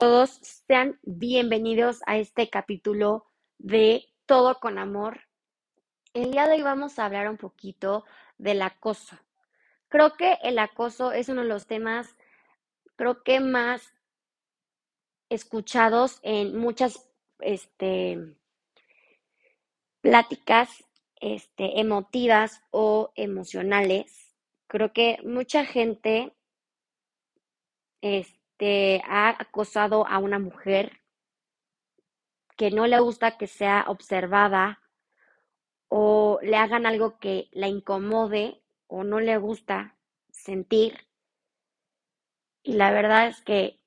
todos, sean bienvenidos a este capítulo de Todo con Amor. El día de hoy vamos a hablar un poquito del acoso. Creo que el acoso es uno de los temas, creo que más escuchados en muchas este, pláticas este, emotivas o emocionales. Creo que mucha gente este, ha acosado a una mujer que no le gusta que sea observada o le hagan algo que la incomode o no le gusta sentir. Y la verdad es que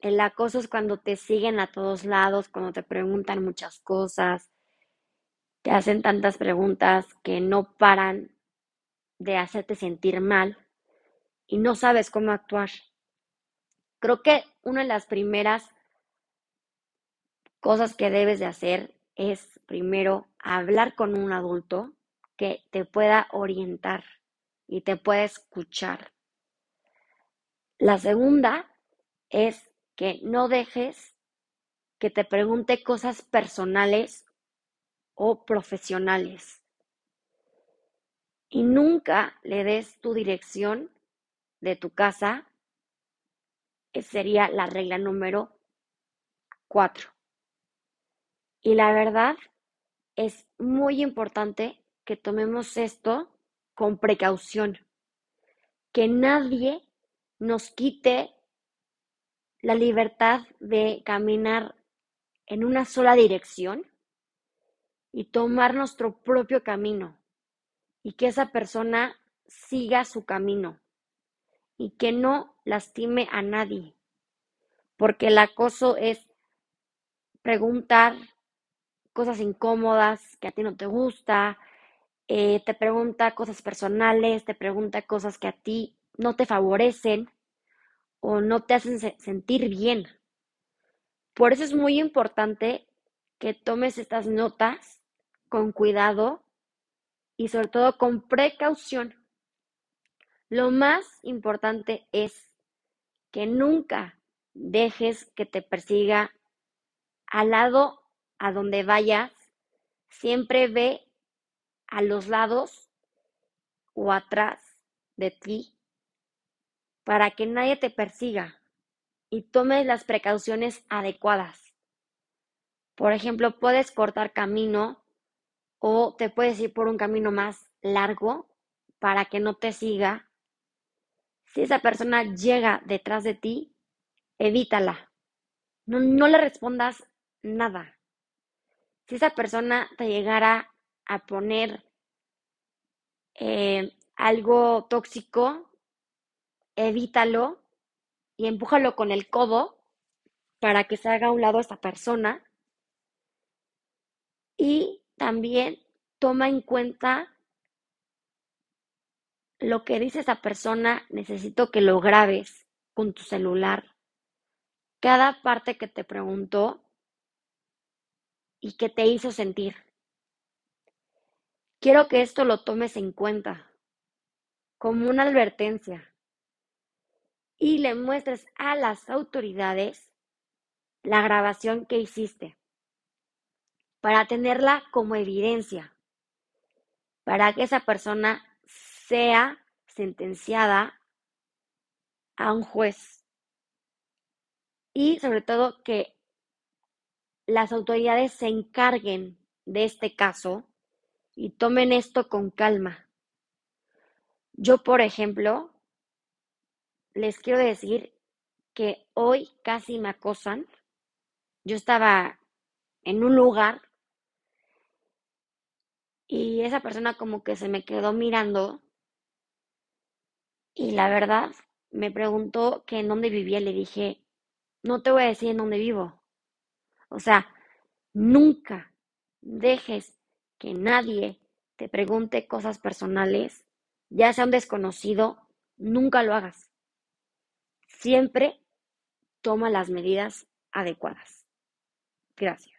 el acoso es cuando te siguen a todos lados, cuando te preguntan muchas cosas, te hacen tantas preguntas que no paran de hacerte sentir mal y no sabes cómo actuar. Creo que una de las primeras cosas que debes de hacer es primero hablar con un adulto que te pueda orientar y te pueda escuchar. La segunda es que no dejes que te pregunte cosas personales o profesionales. Y nunca le des tu dirección de tu casa sería la regla número cuatro. Y la verdad es muy importante que tomemos esto con precaución, que nadie nos quite la libertad de caminar en una sola dirección y tomar nuestro propio camino y que esa persona siga su camino y que no lastime a nadie, porque el acoso es preguntar cosas incómodas que a ti no te gusta, eh, te pregunta cosas personales, te pregunta cosas que a ti no te favorecen o no te hacen sentir bien. Por eso es muy importante que tomes estas notas con cuidado y sobre todo con precaución lo más importante es que nunca dejes que te persiga al lado a donde vayas. Siempre ve a los lados o atrás de ti para que nadie te persiga y tomes las precauciones adecuadas. Por ejemplo, puedes cortar camino o te puedes ir por un camino más largo para que no te siga si esa persona llega detrás de ti, evítala. No, le respondas nada. Si esa persona te llegara a poner eh, algo tóxico, evítalo y empújalo con el codo para que se haga a un lado esta persona. Y también toma en cuenta lo que dice esa persona necesito que lo grabes con tu celular. Cada parte que te preguntó y que te hizo sentir. Quiero que esto lo tomes en cuenta como una advertencia y le muestres a las autoridades la grabación que hiciste para tenerla como evidencia, para que esa persona sea sentenciada a un juez. Y sobre todo que las autoridades se encarguen de este caso y tomen esto con calma. Yo, por ejemplo, les quiero decir que hoy casi me acosan. Yo estaba en un lugar y esa persona como que se me quedó mirando y la verdad, me preguntó que en dónde vivía. Le dije, no te voy a decir en dónde vivo. O sea, nunca dejes que nadie te pregunte cosas personales, ya sea un desconocido, nunca lo hagas. Siempre toma las medidas adecuadas. Gracias.